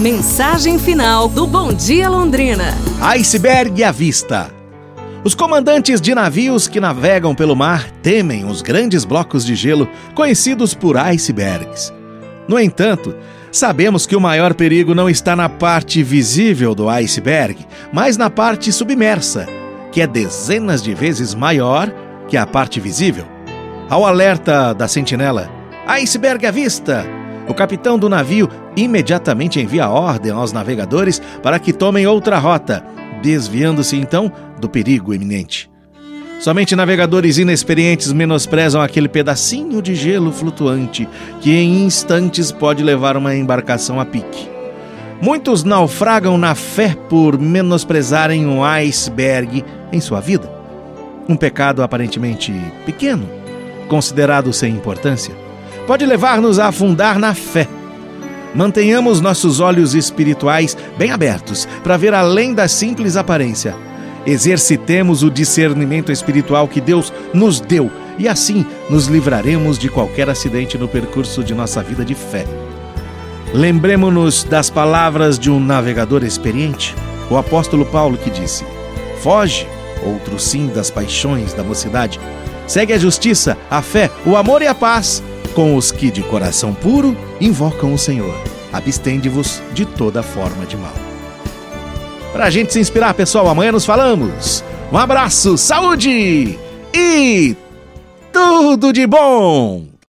Mensagem final do Bom Dia Londrina. Iceberg à vista. Os comandantes de navios que navegam pelo mar temem os grandes blocos de gelo conhecidos por icebergs. No entanto, sabemos que o maior perigo não está na parte visível do iceberg, mas na parte submersa, que é dezenas de vezes maior que a parte visível. Ao alerta da sentinela, iceberg à vista! O capitão do navio imediatamente envia ordem aos navegadores para que tomem outra rota, desviando-se então do perigo iminente. Somente navegadores inexperientes menosprezam aquele pedacinho de gelo flutuante que em instantes pode levar uma embarcação a pique. Muitos naufragam na fé por menosprezarem um iceberg em sua vida. Um pecado aparentemente pequeno, considerado sem importância, pode levar-nos a afundar na fé. Mantenhamos nossos olhos espirituais bem abertos para ver além da simples aparência Exercitemos o discernimento espiritual que Deus nos deu e assim nos livraremos de qualquer acidente no percurso de nossa vida de fé. Lembremos-nos das palavras de um navegador experiente, o apóstolo Paulo, que disse: Foge, outro sim, das paixões da mocidade. Segue a justiça, a fé, o amor e a paz com os que de coração puro invocam o Senhor. Abstende-vos de toda forma de mal para a gente se inspirar, pessoal. Amanhã nos falamos. Um abraço, saúde e tudo de bom!